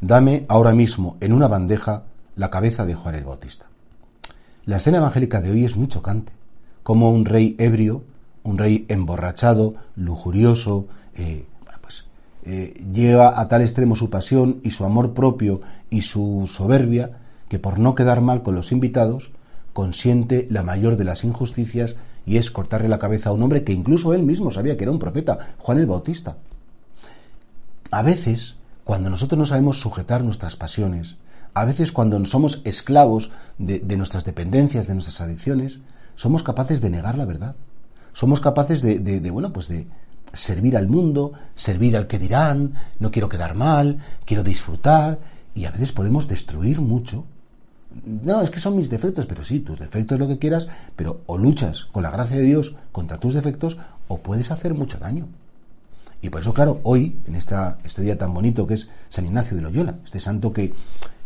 dame ahora mismo en una bandeja la cabeza de Juan el Bautista. La escena evangélica de hoy es muy chocante, como un rey ebrio, un rey emborrachado, lujurioso, eh, pues, eh, lleva a tal extremo su pasión y su amor propio y su soberbia, que por no quedar mal con los invitados, consiente la mayor de las injusticias y es cortarle la cabeza a un hombre que incluso él mismo sabía que era un profeta, Juan el Bautista. A veces, cuando nosotros no sabemos sujetar nuestras pasiones, a veces cuando somos esclavos de, nuestras dependencias, de nuestras adicciones, somos capaces de negar la verdad. Somos capaces de, de, bueno, pues de servir al mundo, servir al que dirán, no quiero quedar mal, quiero disfrutar, y a veces podemos destruir mucho. No, es que son mis defectos, pero sí, tus defectos lo que quieras, pero o luchas con la gracia de Dios contra tus defectos o puedes hacer mucho daño. Y por eso, claro, hoy, en esta, este día tan bonito que es San Ignacio de Loyola, este santo que,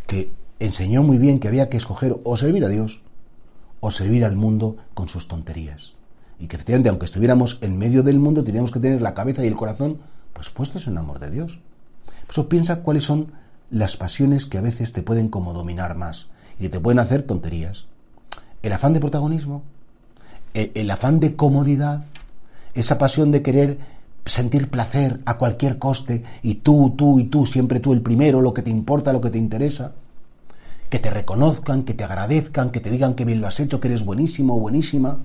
que enseñó muy bien que había que escoger o servir a Dios o servir al mundo con sus tonterías. Y que efectivamente, aunque estuviéramos en medio del mundo, teníamos que tener la cabeza y el corazón pues puestos en el amor de Dios. Por eso piensa cuáles son las pasiones que a veces te pueden como dominar más y te pueden hacer tonterías. El afán de protagonismo, el afán de comodidad, esa pasión de querer sentir placer a cualquier coste y tú, tú y tú, siempre tú el primero, lo que te importa, lo que te interesa. Que te reconozcan, que te agradezcan, que te digan que bien lo has hecho, que eres buenísimo o buenísima.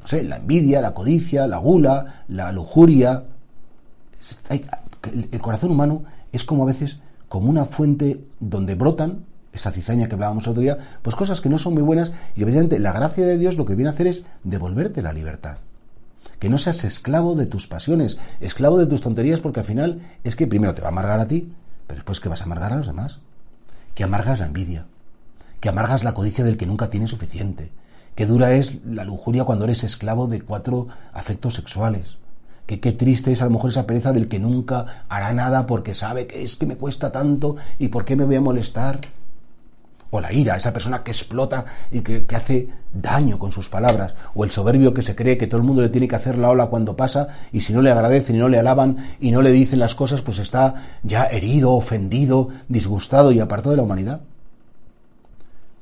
No sé, la envidia, la codicia, la gula, la lujuria. El corazón humano es como a veces como una fuente donde brotan esa cizaña que hablábamos otro día, pues cosas que no son muy buenas y evidentemente la gracia de Dios lo que viene a hacer es devolverte la libertad que no seas esclavo de tus pasiones, esclavo de tus tonterías, porque al final es que primero te va a amargar a ti, pero después que vas a amargar a los demás. Que amargas la envidia, que amargas la codicia del que nunca tiene suficiente, que dura es la lujuria cuando eres esclavo de cuatro afectos sexuales, que qué triste es a lo mejor esa pereza del que nunca hará nada porque sabe que es que me cuesta tanto y por qué me voy a molestar o la ira, esa persona que explota y que, hace daño con sus palabras, o el soberbio que se cree que todo el mundo le tiene que hacer la ola cuando pasa y si no le agradecen y no le alaban y no le dicen las cosas, pues está ya herido, ofendido, disgustado y apartado de la humanidad.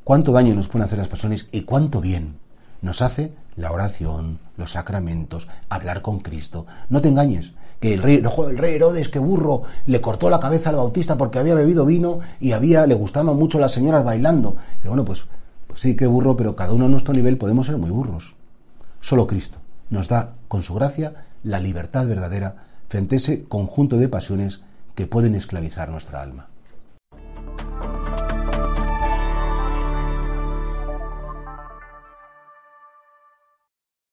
¿Cuánto daño nos pueden hacer las personas y cuánto bien nos hace la oración, los sacramentos, hablar con Cristo? No te engañes, que el rey, el rey Herodes, que burro, le cortó la cabeza al bautista porque había bebido vino y había, le gustaban mucho las señoras bailando. Bueno, pues, pues sí, qué burro, pero cada uno a nuestro nivel podemos ser muy burros. Solo Cristo nos da, con su gracia, la libertad verdadera frente a ese conjunto de pasiones que pueden esclavizar nuestra alma.